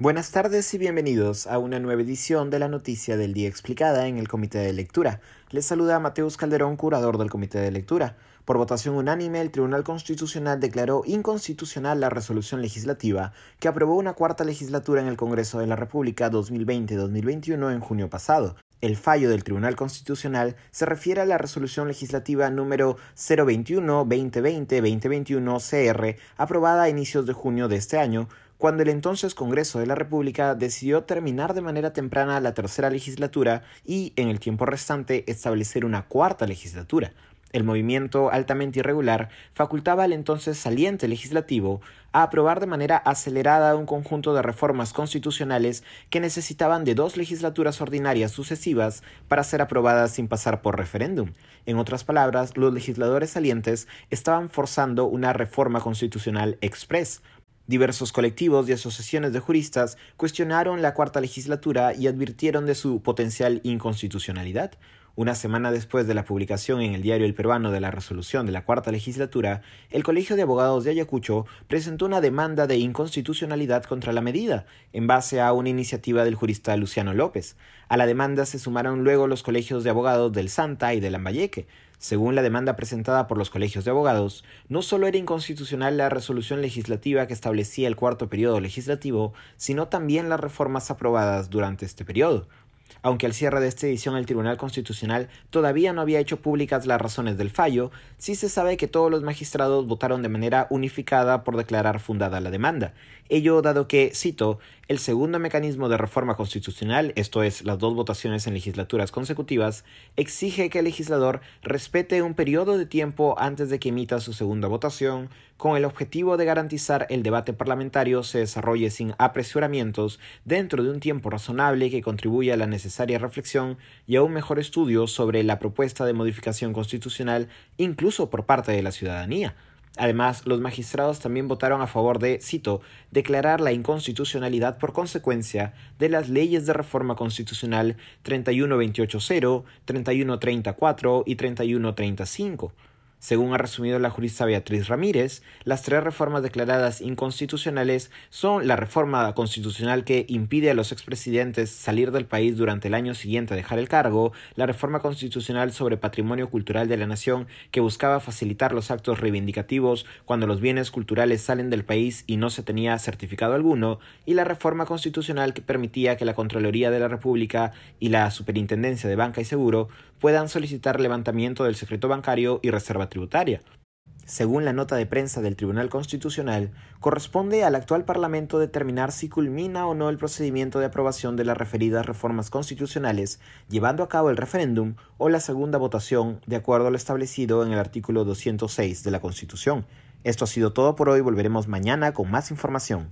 Buenas tardes y bienvenidos a una nueva edición de la Noticia del Día Explicada en el Comité de Lectura. Les saluda Mateus Calderón, curador del Comité de Lectura. Por votación unánime, el Tribunal Constitucional declaró inconstitucional la resolución legislativa que aprobó una cuarta legislatura en el Congreso de la República 2020-2021 en junio pasado. El fallo del Tribunal Constitucional se refiere a la resolución legislativa número 021-2020-2021 CR, aprobada a inicios de junio de este año, cuando el entonces Congreso de la República decidió terminar de manera temprana la tercera legislatura y, en el tiempo restante, establecer una cuarta legislatura. El movimiento altamente irregular facultaba al entonces saliente legislativo a aprobar de manera acelerada un conjunto de reformas constitucionales que necesitaban de dos legislaturas ordinarias sucesivas para ser aprobadas sin pasar por referéndum. En otras palabras, los legisladores salientes estaban forzando una reforma constitucional express, Diversos colectivos y asociaciones de juristas cuestionaron la cuarta legislatura y advirtieron de su potencial inconstitucionalidad. Una semana después de la publicación en el diario El Peruano de la resolución de la cuarta legislatura, el Colegio de Abogados de Ayacucho presentó una demanda de inconstitucionalidad contra la medida, en base a una iniciativa del jurista Luciano López. A la demanda se sumaron luego los colegios de abogados del Santa y del Lambayeque. Según la demanda presentada por los colegios de abogados, no solo era inconstitucional la resolución legislativa que establecía el cuarto periodo legislativo, sino también las reformas aprobadas durante este periodo. Aunque al cierre de esta edición el Tribunal Constitucional todavía no había hecho públicas las razones del fallo, sí se sabe que todos los magistrados votaron de manera unificada por declarar fundada la demanda. Ello dado que, cito, el segundo mecanismo de reforma constitucional, esto es, las dos votaciones en legislaturas consecutivas, exige que el legislador respete un periodo de tiempo antes de que emita su segunda votación, con el objetivo de garantizar el debate parlamentario se desarrolle sin apresuramientos dentro de un tiempo razonable que contribuya a la necesaria reflexión y a un mejor estudio sobre la propuesta de modificación constitucional, incluso por parte de la ciudadanía. Además, los magistrados también votaron a favor de, cito, declarar la inconstitucionalidad por consecuencia de las leyes de reforma constitucional 31280, 3134 y 3135 según ha resumido la jurista Beatriz Ramírez, las tres reformas declaradas inconstitucionales son la reforma constitucional que impide a los expresidentes salir del país durante el año siguiente a dejar el cargo, la reforma constitucional sobre patrimonio cultural de la nación que buscaba facilitar los actos reivindicativos cuando los bienes culturales salen del país y no se tenía certificado alguno, y la reforma constitucional que permitía que la Contraloría de la República y la Superintendencia de Banca y Seguro puedan solicitar levantamiento del secreto bancario y reserva tributaria. Según la nota de prensa del Tribunal Constitucional, corresponde al actual Parlamento determinar si culmina o no el procedimiento de aprobación de las referidas reformas constitucionales, llevando a cabo el referéndum o la segunda votación, de acuerdo a lo establecido en el artículo 206 de la Constitución. Esto ha sido todo por hoy, volveremos mañana con más información.